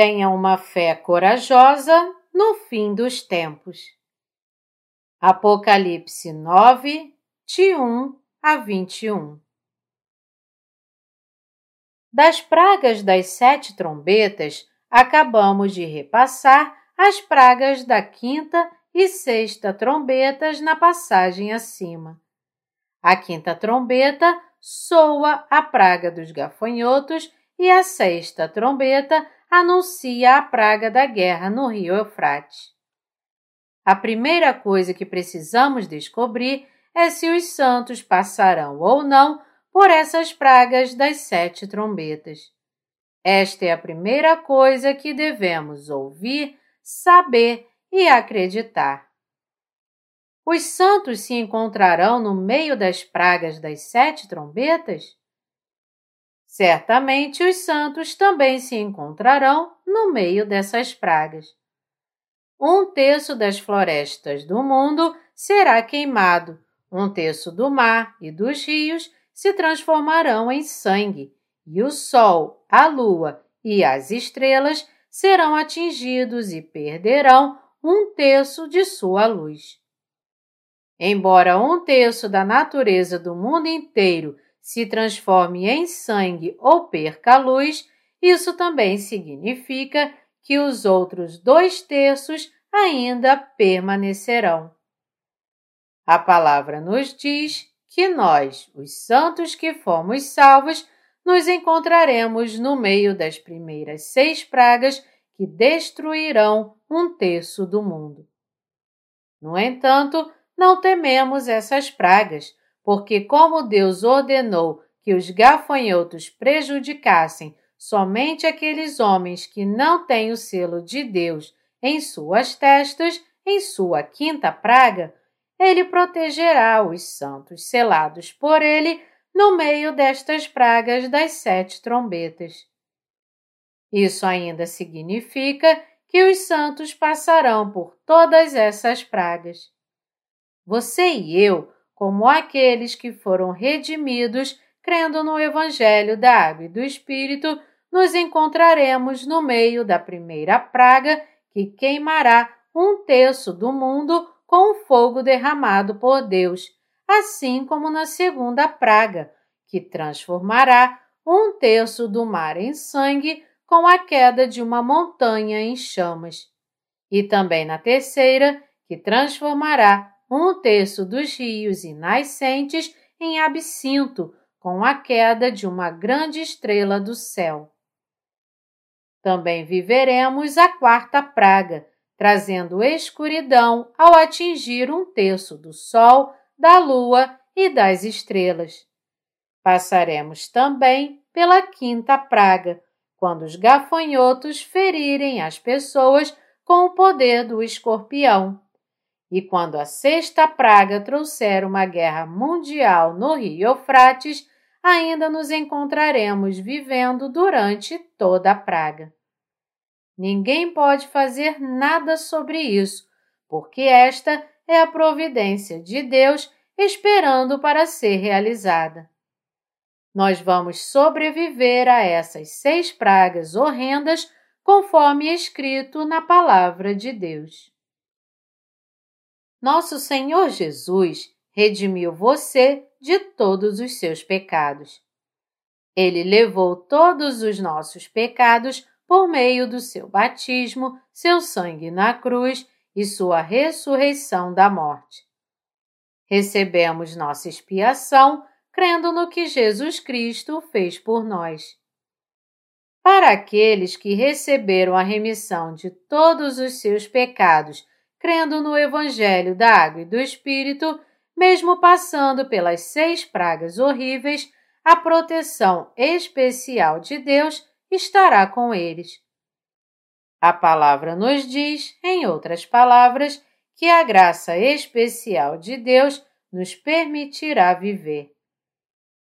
tenha uma fé corajosa no fim dos tempos. Apocalipse 9, de 1 a 21 Das pragas das sete trombetas, acabamos de repassar as pragas da quinta e sexta trombetas na passagem acima. A quinta trombeta soa a praga dos gafanhotos e a sexta trombeta anuncia a praga da guerra no rio Eufrates. A primeira coisa que precisamos descobrir é se os santos passarão ou não por essas pragas das sete trombetas. Esta é a primeira coisa que devemos ouvir, saber e acreditar. Os santos se encontrarão no meio das pragas das sete trombetas? Certamente os santos também se encontrarão no meio dessas pragas. Um terço das florestas do mundo será queimado, um terço do mar e dos rios se transformarão em sangue, e o sol, a lua e as estrelas serão atingidos e perderão um terço de sua luz. Embora um terço da natureza do mundo inteiro se transforme em sangue ou perca a luz, isso também significa que os outros dois terços ainda permanecerão. A palavra nos diz que nós, os santos que fomos salvos, nos encontraremos no meio das primeiras seis pragas que destruirão um terço do mundo. No entanto, não tememos essas pragas, porque, como Deus ordenou que os gafanhotos prejudicassem somente aqueles homens que não têm o selo de Deus em suas testas, em sua quinta praga, ele protegerá os santos selados por ele no meio destas pragas das sete trombetas. Isso ainda significa que os santos passarão por todas essas pragas. Você e eu, como aqueles que foram redimidos crendo no Evangelho da Água e do Espírito, nos encontraremos no meio da primeira praga que queimará um terço do mundo com o fogo derramado por Deus, assim como na segunda praga, que transformará um terço do mar em sangue com a queda de uma montanha em chamas, e também na terceira, que transformará um terço dos rios e nascentes em absinto com a queda de uma grande estrela do céu. Também viveremos a quarta praga, trazendo escuridão ao atingir um terço do Sol, da Lua e das estrelas. Passaremos também pela quinta praga, quando os gafanhotos ferirem as pessoas com o poder do escorpião. E quando a sexta praga trouxer uma guerra mundial no Rio Eufrates, ainda nos encontraremos vivendo durante toda a praga. Ninguém pode fazer nada sobre isso, porque esta é a providência de Deus esperando para ser realizada. Nós vamos sobreviver a essas seis pragas horrendas, conforme escrito na Palavra de Deus. Nosso Senhor Jesus redimiu você de todos os seus pecados. Ele levou todos os nossos pecados por meio do seu batismo, seu sangue na cruz e sua ressurreição da morte. Recebemos nossa expiação crendo no que Jesus Cristo fez por nós. Para aqueles que receberam a remissão de todos os seus pecados, crendo no Evangelho da Água e do Espírito, mesmo passando pelas seis pragas horríveis, a proteção especial de Deus estará com eles. A palavra nos diz, em outras palavras, que a graça especial de Deus nos permitirá viver.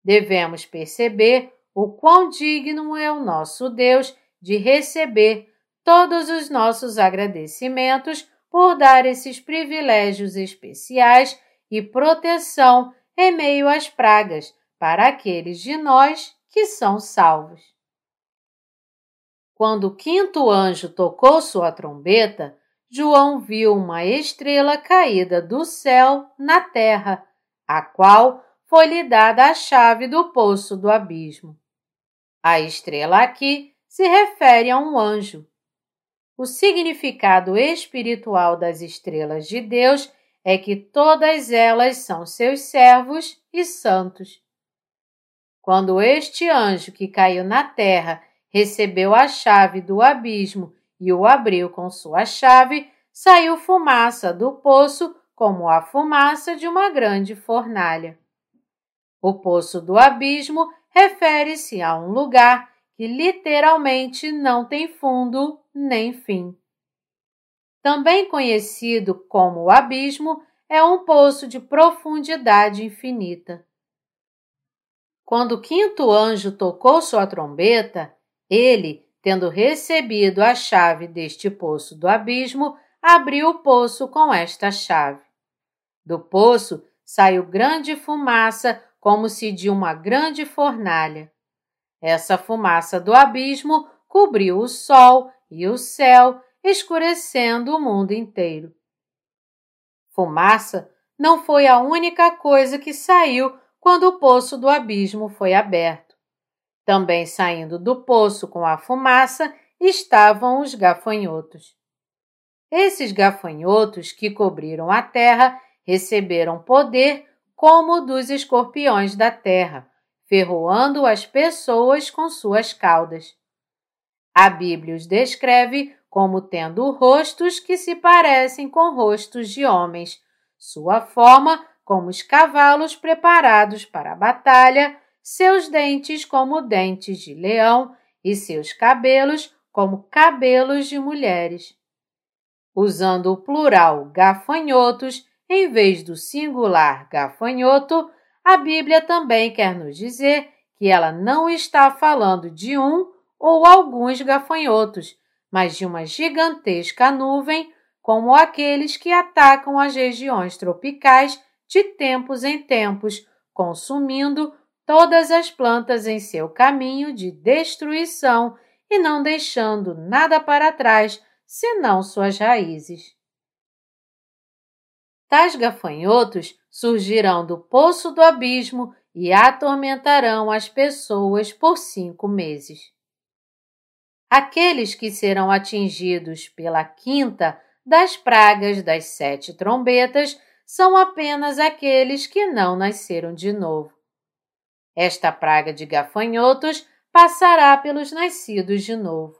Devemos perceber o quão digno é o nosso Deus de receber todos os nossos agradecimentos por dar esses privilégios especiais e proteção em meio às pragas para aqueles de nós que são salvos. Quando o quinto anjo tocou sua trombeta, João viu uma estrela caída do céu na terra, a qual foi-lhe dada a chave do poço do abismo. A estrela aqui se refere a um anjo. O significado espiritual das estrelas de Deus é que todas elas são seus servos e santos. Quando este anjo que caiu na terra recebeu a chave do abismo e o abriu com sua chave, saiu fumaça do poço como a fumaça de uma grande fornalha. O poço do abismo refere-se a um lugar que literalmente não tem fundo nem fim. Também conhecido como o abismo, é um poço de profundidade infinita. Quando o quinto anjo tocou sua trombeta, ele, tendo recebido a chave deste poço do abismo, abriu o poço com esta chave. Do poço saiu grande fumaça, como se de uma grande fornalha. Essa fumaça do abismo cobriu o sol e o céu, escurecendo o mundo inteiro. Fumaça não foi a única coisa que saiu quando o poço do abismo foi aberto. Também saindo do poço com a fumaça estavam os gafanhotos. Esses gafanhotos que cobriram a terra receberam poder como dos escorpiões da terra, ferroando as pessoas com suas caudas. A Bíblia os descreve como tendo rostos que se parecem com rostos de homens, sua forma como os cavalos preparados para a batalha, seus dentes como dentes de leão e seus cabelos como cabelos de mulheres. Usando o plural gafanhotos em vez do singular gafanhoto, a Bíblia também quer nos dizer que ela não está falando de um ou alguns gafanhotos, mas de uma gigantesca nuvem, como aqueles que atacam as regiões tropicais de tempos em tempos, consumindo todas as plantas em seu caminho de destruição e não deixando nada para trás senão suas raízes. Tais gafanhotos surgirão do poço do abismo e atormentarão as pessoas por cinco meses. Aqueles que serão atingidos pela quinta das pragas das sete trombetas são apenas aqueles que não nasceram de novo. Esta praga de gafanhotos passará pelos nascidos de novo.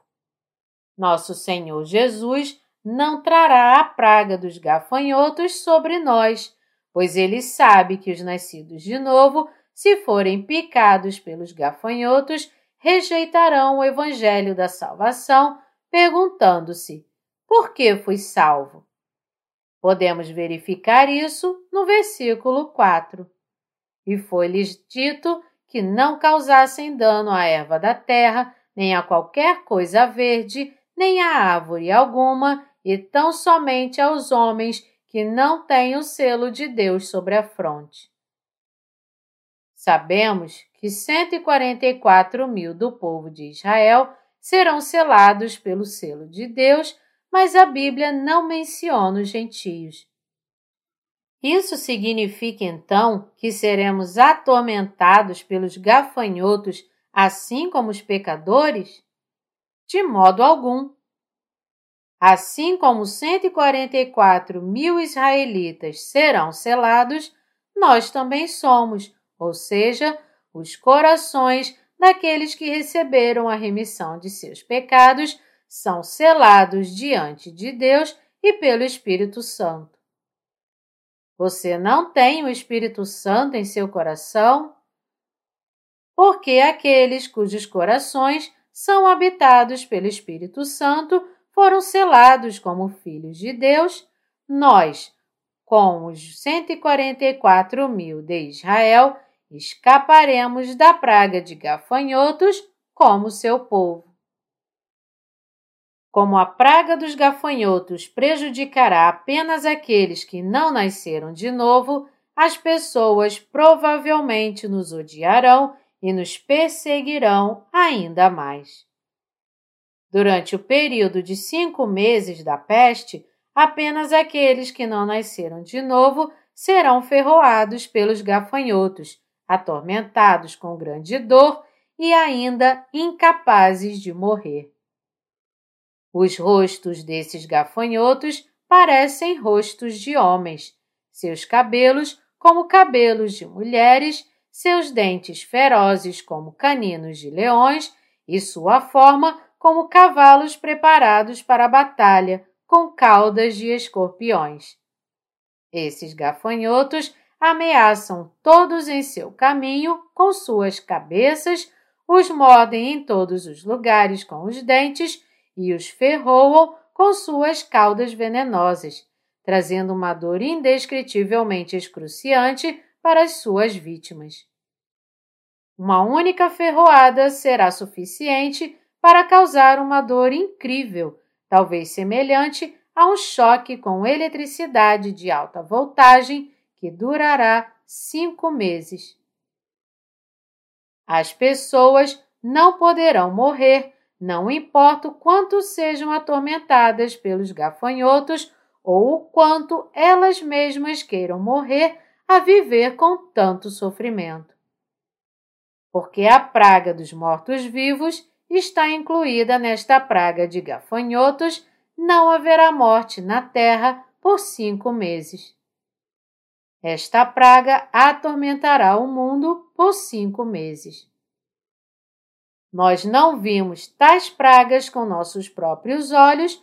Nosso Senhor Jesus não trará a praga dos gafanhotos sobre nós, pois ele sabe que os nascidos de novo, se forem picados pelos gafanhotos, rejeitarão o evangelho da salvação, perguntando-se: por que fui salvo? Podemos verificar isso no versículo 4. E foi-lhes dito que não causassem dano à erva da terra, nem a qualquer coisa verde, nem a árvore alguma, e tão somente aos homens que não têm o selo de Deus sobre a fronte. Sabemos que 144 mil do povo de Israel serão selados pelo selo de Deus, mas a Bíblia não menciona os gentios. Isso significa então que seremos atormentados pelos gafanhotos, assim como os pecadores? De modo algum. Assim como 144 mil israelitas serão selados, nós também somos, ou seja, os corações daqueles que receberam a remissão de seus pecados são selados diante de Deus e pelo Espírito Santo. Você não tem o Espírito Santo em seu coração? Porque aqueles cujos corações são habitados pelo Espírito Santo foram selados como filhos de Deus, nós, com os 144 mil de Israel, escaparemos da praga de gafanhotos como seu povo. Como a praga dos gafanhotos prejudicará apenas aqueles que não nasceram de novo, as pessoas provavelmente nos odiarão e nos perseguirão ainda mais. Durante o período de cinco meses da peste, apenas aqueles que não nasceram de novo serão ferroados pelos gafanhotos, atormentados com grande dor e ainda incapazes de morrer. Os rostos desses gafanhotos parecem rostos de homens, seus cabelos como cabelos de mulheres, seus dentes ferozes como caninos de leões e sua forma como cavalos preparados para a batalha, com caudas de escorpiões. Esses gafanhotos ameaçam todos em seu caminho com suas cabeças, os mordem em todos os lugares com os dentes e os ferroam com suas caudas venenosas, trazendo uma dor indescritivelmente excruciante para as suas vítimas. Uma única ferroada será suficiente para causar uma dor incrível, talvez semelhante a um choque com eletricidade de alta voltagem que durará cinco meses. As pessoas não poderão morrer, não importa o quanto sejam atormentadas pelos gafanhotos ou o quanto elas mesmas queiram morrer a viver com tanto sofrimento. Porque a praga dos mortos-vivos está incluída nesta praga de gafanhotos, não haverá morte na terra por cinco meses. Esta praga atormentará o mundo por cinco meses. Nós não vimos tais pragas com nossos próprios olhos,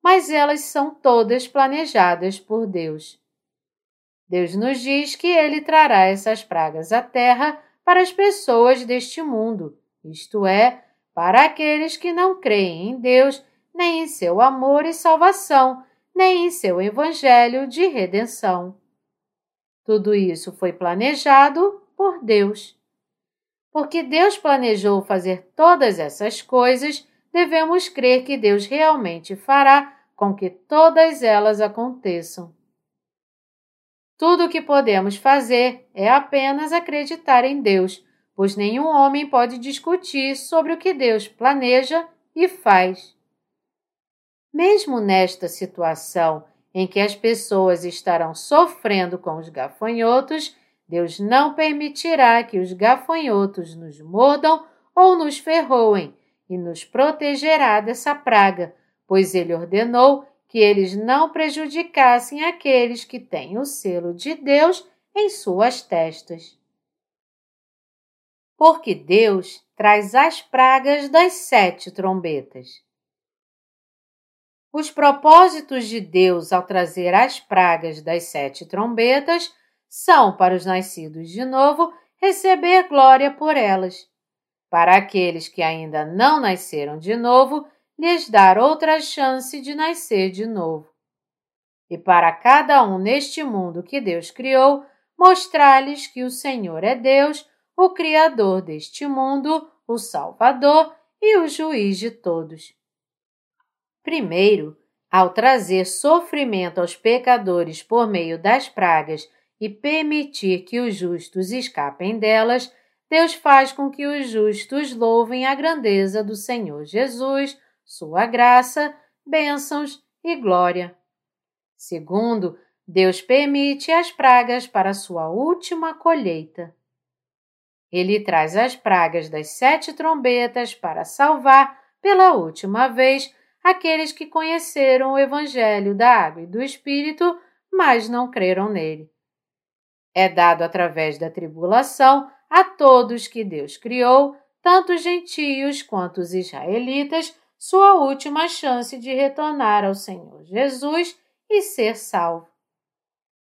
mas elas são todas planejadas por Deus. Deus nos diz que Ele trará essas pragas à terra para as pessoas deste mundo, isto é, para aqueles que não creem em Deus, nem em seu amor e salvação, nem em seu evangelho de redenção. Tudo isso foi planejado por Deus. Porque Deus planejou fazer todas essas coisas, devemos crer que Deus realmente fará com que todas elas aconteçam. Tudo o que podemos fazer é apenas acreditar em Deus pois nenhum homem pode discutir sobre o que Deus planeja e faz. Mesmo nesta situação em que as pessoas estarão sofrendo com os gafanhotos, Deus não permitirá que os gafanhotos nos mordam ou nos ferroem e nos protegerá dessa praga, pois ele ordenou que eles não prejudicassem aqueles que têm o selo de Deus em suas testas porque Deus traz as pragas das sete trombetas. Os propósitos de Deus ao trazer as pragas das sete trombetas são para os nascidos de novo receber glória por elas. Para aqueles que ainda não nasceram de novo, lhes dar outra chance de nascer de novo. E para cada um neste mundo que Deus criou, mostrar-lhes que o Senhor é Deus o Criador deste mundo, o Salvador e o juiz de todos. Primeiro, ao trazer sofrimento aos pecadores por meio das pragas e permitir que os justos escapem delas, Deus faz com que os justos louvem a grandeza do Senhor Jesus, sua graça, bênçãos e glória. Segundo, Deus permite as pragas para sua última colheita. Ele traz as pragas das sete trombetas para salvar, pela última vez, aqueles que conheceram o Evangelho da Água e do Espírito, mas não creram nele. É dado através da tribulação a todos que Deus criou, tanto os gentios quanto os israelitas, sua última chance de retornar ao Senhor Jesus e ser salvo.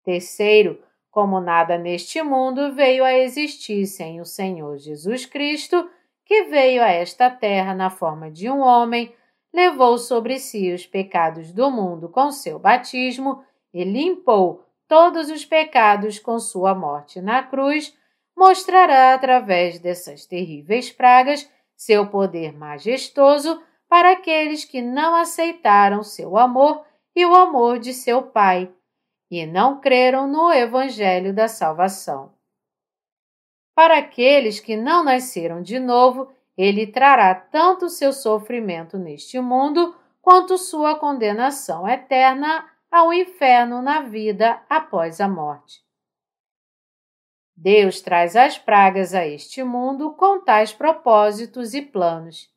Terceiro, como nada neste mundo veio a existir sem o Senhor Jesus Cristo, que veio a esta terra na forma de um homem, levou sobre si os pecados do mundo com seu batismo e limpou todos os pecados com sua morte na cruz, mostrará através dessas terríveis pragas seu poder majestoso para aqueles que não aceitaram seu amor e o amor de seu Pai e não creram no Evangelho da salvação. Para aqueles que não nasceram de novo, ele trará tanto seu sofrimento neste mundo quanto sua condenação eterna ao inferno na vida após a morte. Deus traz as pragas a este mundo com tais propósitos e planos.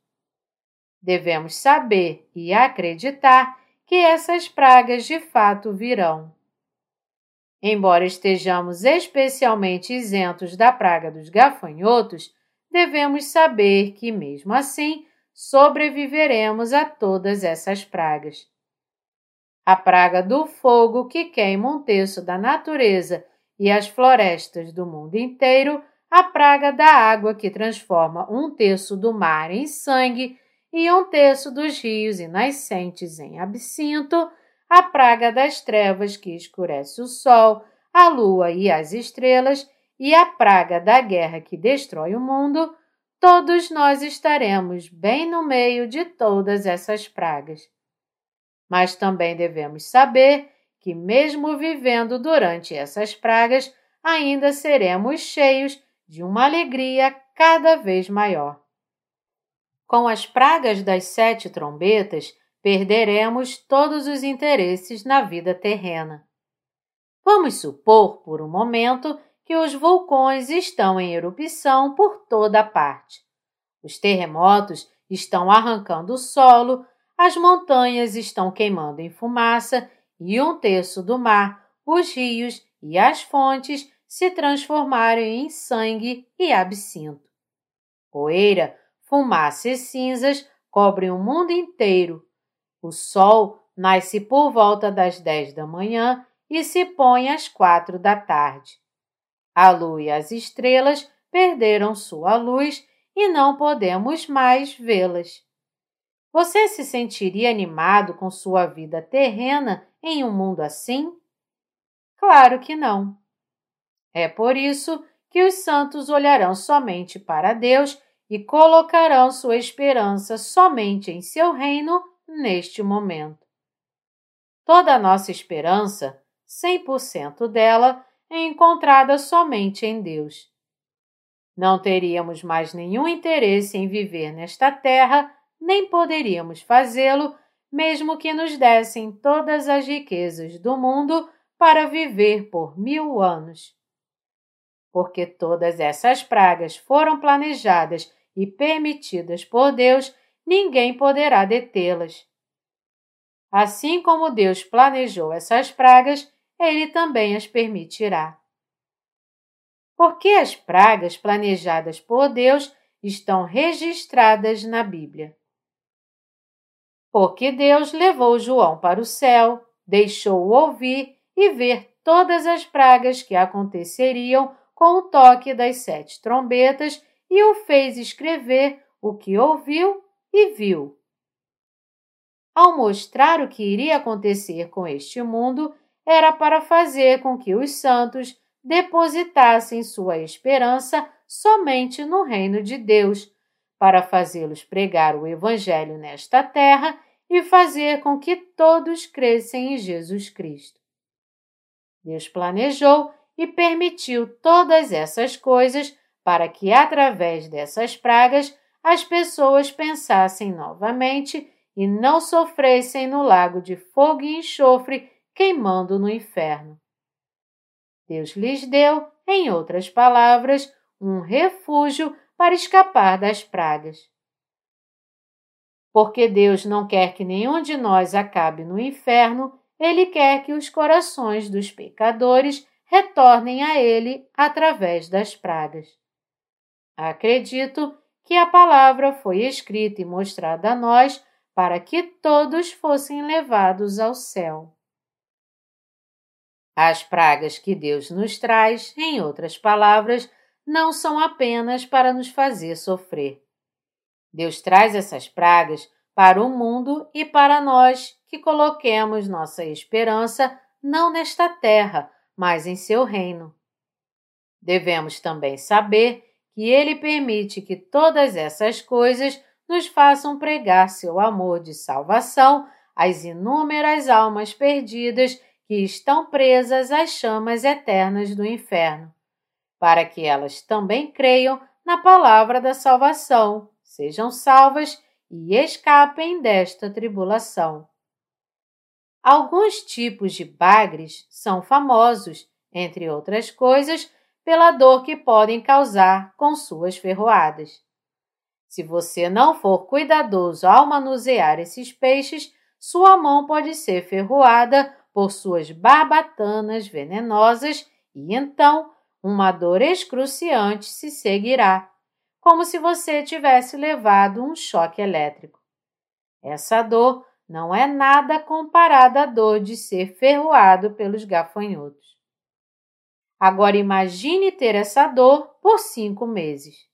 Devemos saber e acreditar que essas pragas de fato virão. Embora estejamos especialmente isentos da praga dos gafanhotos, devemos saber que, mesmo assim, sobreviveremos a todas essas pragas. A praga do fogo que queima um terço da natureza e as florestas do mundo inteiro, a praga da água que transforma um terço do mar em sangue e um terço dos rios e nascentes em absinto, a praga das trevas que escurece o sol, a lua e as estrelas, e a praga da guerra que destrói o mundo, todos nós estaremos bem no meio de todas essas pragas. Mas também devemos saber que, mesmo vivendo durante essas pragas, ainda seremos cheios de uma alegria cada vez maior. Com as pragas das sete trombetas, perderemos todos os interesses na vida terrena. Vamos supor, por um momento, que os vulcões estão em erupção por toda parte. Os terremotos estão arrancando o solo, as montanhas estão queimando em fumaça e um terço do mar, os rios e as fontes se transformarem em sangue e absinto. Poeira, fumaça e cinzas cobrem o mundo inteiro. O sol nasce por volta das dez da manhã e se põe às quatro da tarde. A lua e as estrelas perderam sua luz e não podemos mais vê-las. Você se sentiria animado com sua vida terrena em um mundo assim? Claro que não. É por isso que os santos olharão somente para Deus e colocarão sua esperança somente em seu reino neste momento. Toda a nossa esperança, 100% dela, é encontrada somente em Deus. Não teríamos mais nenhum interesse em viver nesta terra, nem poderíamos fazê-lo mesmo que nos dessem todas as riquezas do mundo para viver por mil anos. Porque todas essas pragas foram planejadas e permitidas por Deus, ninguém poderá detê-las. Assim como Deus planejou essas pragas, Ele também as permitirá. Porque as pragas planejadas por Deus estão registradas na Bíblia porque Deus levou João para o céu, deixou-o ouvir e ver todas as pragas que aconteceriam com o toque das sete trombetas e o fez escrever o que ouviu e viu. Ao mostrar o que iria acontecer com este mundo, era para fazer com que os santos depositassem sua esperança somente no reino de Deus, para fazê-los pregar o Evangelho nesta terra e fazer com que todos crescem em Jesus Cristo. Deus planejou e permitiu todas essas coisas para que, através dessas pragas, as pessoas pensassem novamente e não sofressem no lago de fogo e enxofre queimando no inferno. Deus lhes deu, em outras palavras, um refúgio para escapar das pragas. Porque Deus não quer que nenhum de nós acabe no inferno, Ele quer que os corações dos pecadores retornem a Ele através das pragas. Acredito que a palavra foi escrita e mostrada a nós para que todos fossem levados ao céu. As pragas que Deus nos traz, em outras palavras, não são apenas para nos fazer sofrer. Deus traz essas pragas para o mundo e para nós que coloquemos nossa esperança não nesta terra, mas em seu reino. Devemos também saber que Ele permite que todas essas coisas nos façam pregar seu amor de salvação às inúmeras almas perdidas que estão presas às chamas eternas do inferno, para que elas também creiam na palavra da salvação sejam salvas e escapem desta tribulação. Alguns tipos de bagres são famosos, entre outras coisas, pela dor que podem causar com suas ferroadas. Se você não for cuidadoso ao manusear esses peixes, sua mão pode ser ferroada por suas barbatanas venenosas e então uma dor excruciante se seguirá, como se você tivesse levado um choque elétrico. Essa dor não é nada comparada à dor de ser ferroado pelos gafanhotos. Agora imagine ter essa dor por cinco meses.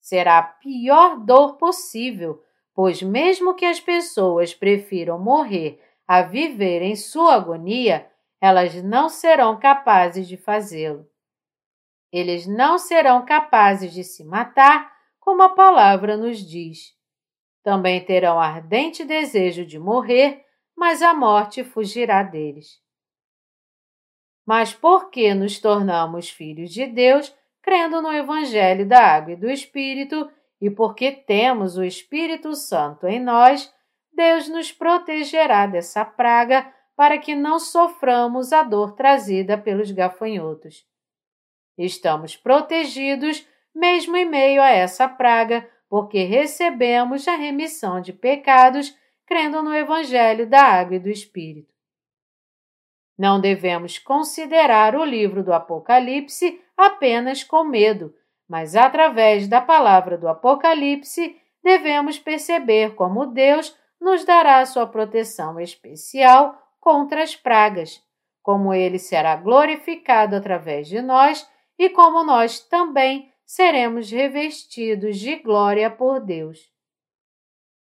Será a pior dor possível, pois, mesmo que as pessoas prefiram morrer a viver em sua agonia, elas não serão capazes de fazê-lo. Eles não serão capazes de se matar, como a palavra nos diz. Também terão ardente desejo de morrer, mas a morte fugirá deles. Mas por que nos tornamos filhos de Deus crendo no Evangelho da Água e do Espírito e porque temos o Espírito Santo em nós, Deus nos protegerá dessa praga para que não soframos a dor trazida pelos gafanhotos. Estamos protegidos mesmo em meio a essa praga, porque recebemos a remissão de pecados crendo no Evangelho da Água e do Espírito. Não devemos considerar o livro do Apocalipse apenas com medo, mas através da palavra do Apocalipse devemos perceber como Deus nos dará sua proteção especial contra as pragas, como ele será glorificado através de nós e como nós também seremos revestidos de glória por Deus.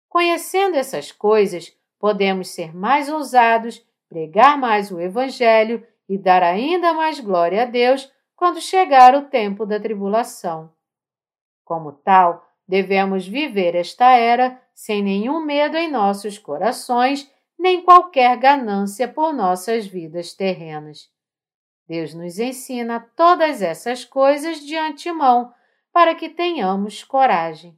Conhecendo essas coisas, podemos ser mais ousados, pregar mais o Evangelho e dar ainda mais glória a Deus quando chegar o tempo da tribulação. Como tal, devemos viver esta era sem nenhum medo em nossos corações, nem qualquer ganância por nossas vidas terrenas. Deus nos ensina todas essas coisas de antemão para que tenhamos coragem.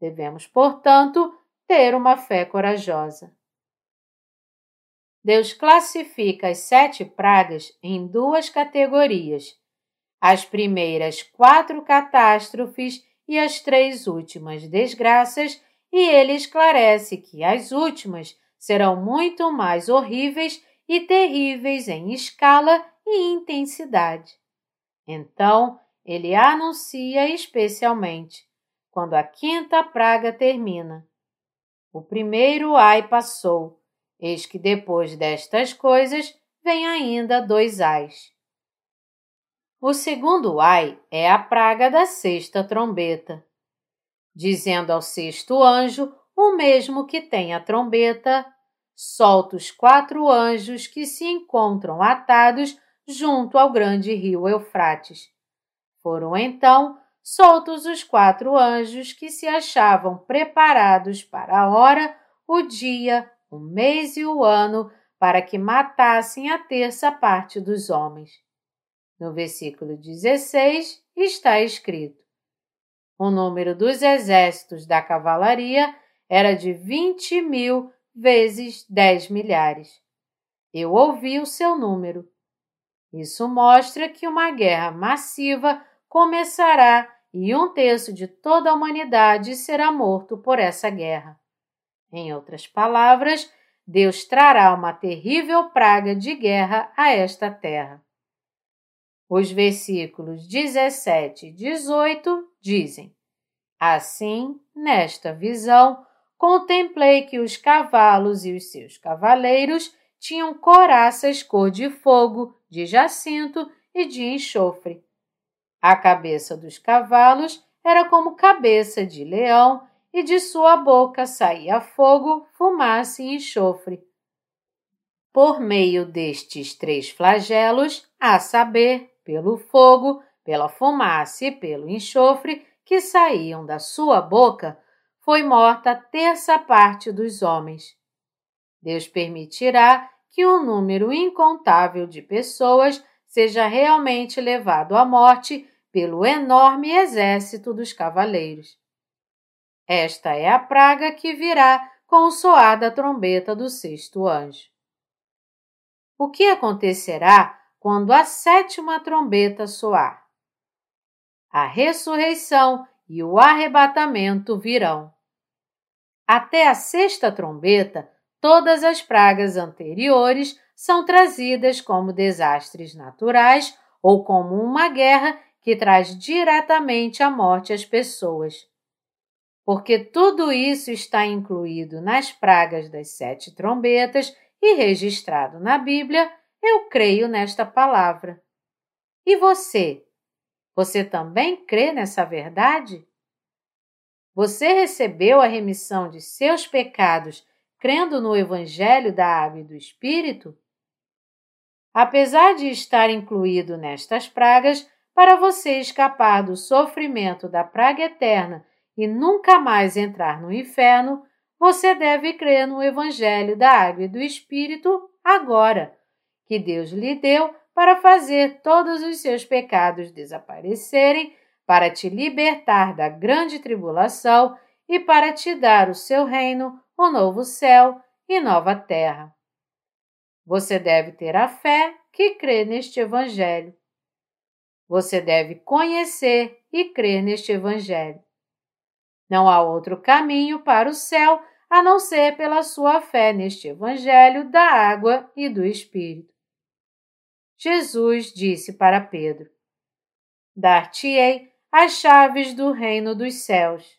Devemos, portanto, ter uma fé corajosa. Deus classifica as sete pragas em duas categorias: as primeiras quatro catástrofes e as três últimas desgraças, e ele esclarece que as últimas serão muito mais horríveis e terríveis em escala e intensidade. Então, ele anuncia especialmente quando a quinta praga termina. O primeiro ai passou, eis que depois destas coisas vem ainda dois ais. O segundo ai é a praga da sexta trombeta, dizendo ao sexto anjo, o mesmo que tem a trombeta, solta os quatro anjos que se encontram atados junto ao grande rio Eufrates. Foram então soltos os quatro anjos que se achavam preparados para a hora, o dia, o mês e o ano para que matassem a terça parte dos homens. No versículo 16 está escrito: O número dos exércitos da cavalaria era de vinte mil vezes dez milhares. Eu ouvi o seu número isso mostra que uma guerra massiva começará e um terço de toda a humanidade será morto por essa guerra. Em outras palavras, Deus trará uma terrível praga de guerra a esta terra. Os versículos 17 e 18 dizem: Assim, nesta visão, contemplei que os cavalos e os seus cavaleiros tinham coraças cor de fogo, de jacinto e de enxofre. A cabeça dos cavalos era como cabeça de leão, e de sua boca saía fogo, fumaça e enxofre. Por meio destes três flagelos, a saber, pelo fogo, pela fumaça e pelo enxofre que saíam da sua boca, foi morta a terça parte dos homens. Deus permitirá que um número incontável de pessoas seja realmente levado à morte pelo enorme exército dos cavaleiros. Esta é a praga que virá com o soar da trombeta do sexto anjo. O que acontecerá quando a sétima trombeta soar? A ressurreição e o arrebatamento virão. Até a sexta trombeta, todas as pragas anteriores são trazidas como desastres naturais ou como uma guerra que traz diretamente a morte às pessoas. Porque tudo isso está incluído nas pragas das sete trombetas e registrado na Bíblia, eu creio nesta palavra. E você? Você também crê nessa verdade? Você recebeu a remissão de seus pecados crendo no Evangelho da Água e do Espírito? Apesar de estar incluído nestas pragas, para você escapar do sofrimento da praga eterna e nunca mais entrar no inferno, você deve crer no Evangelho da Água e do Espírito agora, que Deus lhe deu para fazer todos os seus pecados desaparecerem, para te libertar da grande tribulação e para te dar o seu reino, o novo céu e nova terra. Você deve ter a fé que crê neste Evangelho. Você deve conhecer e crer neste Evangelho. Não há outro caminho para o céu a não ser pela sua fé neste Evangelho da água e do Espírito. Jesus disse para Pedro: Dar-te-ei as chaves do reino dos céus.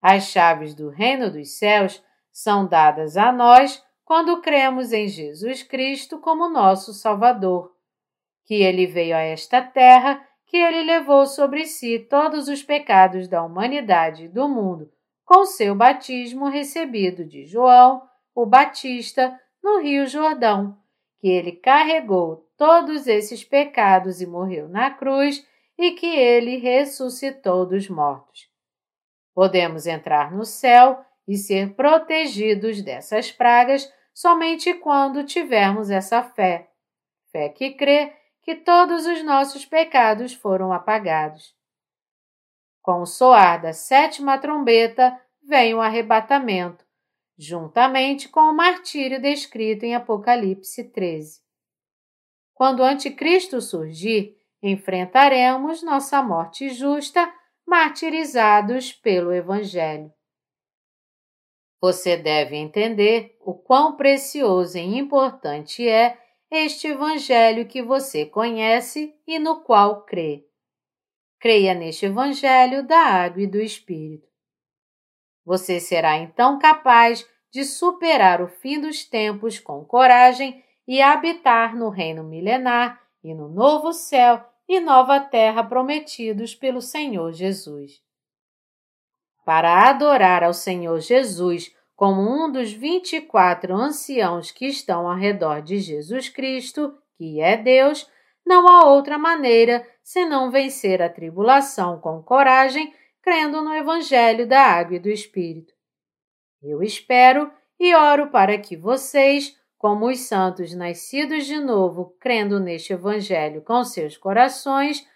As chaves do reino dos céus são dadas a nós quando cremos em Jesus Cristo como nosso Salvador, que ele veio a esta terra, que ele levou sobre si todos os pecados da humanidade e do mundo, com seu batismo recebido de João, o Batista, no Rio Jordão, que ele carregou todos esses pecados e morreu na cruz e que ele ressuscitou dos mortos. Podemos entrar no céu e ser protegidos dessas pragas somente quando tivermos essa fé. Fé que crê que todos os nossos pecados foram apagados. Com o soar da sétima trombeta vem o arrebatamento, juntamente com o martírio descrito em Apocalipse 13. Quando o Anticristo surgir, enfrentaremos nossa morte justa, martirizados pelo Evangelho. Você deve entender o quão precioso e importante é este Evangelho que você conhece e no qual crê. Creia neste Evangelho da água e do Espírito. Você será então capaz de superar o fim dos tempos com coragem e habitar no reino milenar e no novo céu e nova terra prometidos pelo Senhor Jesus. Para adorar ao Senhor Jesus como um dos vinte e quatro anciãos que estão ao redor de Jesus Cristo, que é Deus, não há outra maneira senão vencer a tribulação com coragem crendo no Evangelho da Água e do Espírito. Eu espero e oro para que vocês, como os santos nascidos de novo, crendo neste Evangelho com seus corações,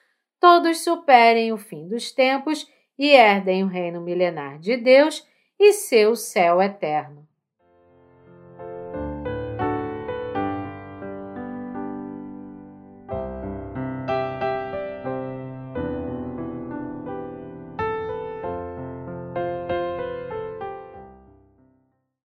todos superem o fim dos tempos e herdem o reino milenar de Deus e seu céu eterno.